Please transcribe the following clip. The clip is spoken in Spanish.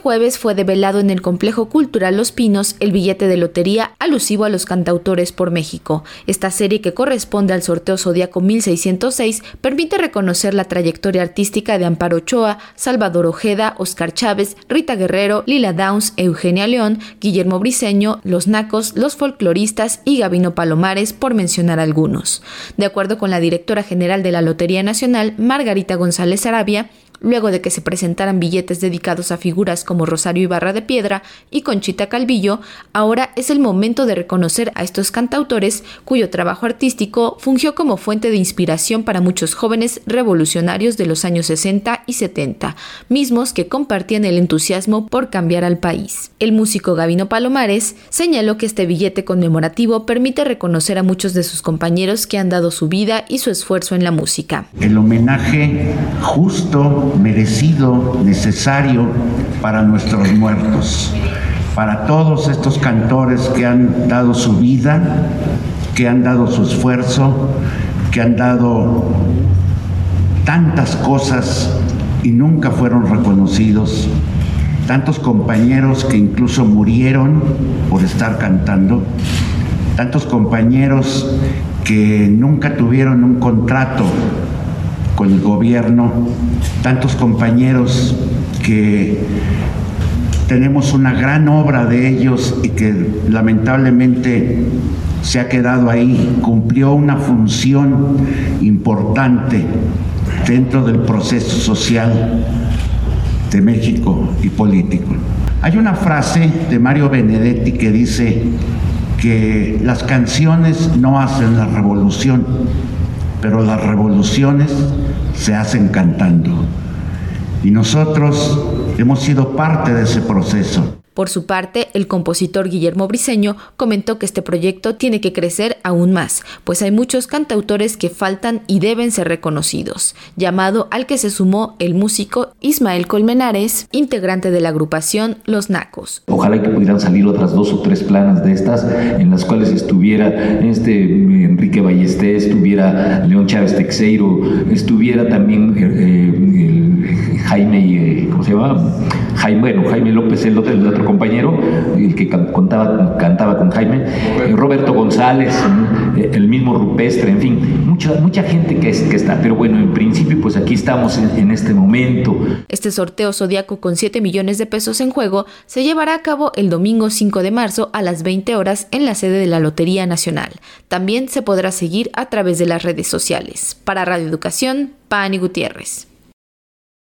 jueves fue develado en el complejo cultural Los Pinos el billete de lotería alusivo a los cantautores por México. Esta serie que corresponde al sorteo Zodíaco 1606 permite reconocer la trayectoria artística de Amparo Ochoa, Salvador Ojeda, Oscar Chávez, Rita Guerrero, Lila Downs, Eugenia León, Guillermo Briceño, Los Nacos, Los Folcloristas y Gabino Palomares, por mencionar algunos. De acuerdo con la directora general de la Lotería Nacional, Margarita González Arabia, luego de que se presentaran billetes dedicados a figuras como Rosario Ibarra de Piedra y Conchita Calvillo, ahora es el momento de reconocer a estos cantautores cuyo trabajo artístico fungió como fuente de inspiración para muchos jóvenes revolucionarios de los años 60 y 70, mismos que compartían el entusiasmo por cambiar al país. El músico Gavino Palomares señaló que este billete conmemorativo permite reconocer a muchos de sus compañeros que han dado su vida y su esfuerzo en la música. El homenaje justo merecido, necesario para nuestros muertos, para todos estos cantores que han dado su vida, que han dado su esfuerzo, que han dado tantas cosas y nunca fueron reconocidos, tantos compañeros que incluso murieron por estar cantando, tantos compañeros que nunca tuvieron un contrato con el gobierno, tantos compañeros que tenemos una gran obra de ellos y que lamentablemente se ha quedado ahí, cumplió una función importante dentro del proceso social de México y político. Hay una frase de Mario Benedetti que dice que las canciones no hacen la revolución, pero las revoluciones se hacen cantando. Y nosotros hemos sido parte de ese proceso. Por su parte, el compositor Guillermo Briceño comentó que este proyecto tiene que crecer aún más, pues hay muchos cantautores que faltan y deben ser reconocidos, llamado al que se sumó el músico Ismael Colmenares, integrante de la agrupación Los Nacos. Ojalá que pudieran salir otras dos o tres planas de estas, en las cuales estuviera este Enrique Ballestés, estuviera León Chávez Texeiro, estuviera también eh, Jaime, eh, ¿cómo se llama? Jaime, bueno, Jaime López, el otro, el otro compañero, el que contaba, cantaba con Jaime, Roberto González, eh, el mismo Rupestre, en fin, mucha, mucha gente que, es, que está. Pero bueno, en principio, pues aquí estamos en, este momento. Este sorteo zodiaco con 7 millones de pesos en juego se llevará a cabo el domingo 5 de marzo a las 20 horas en la sede de la Lotería Nacional. También se podrá seguir a través de las redes sociales. Para Radio Educación, Pani Gutiérrez.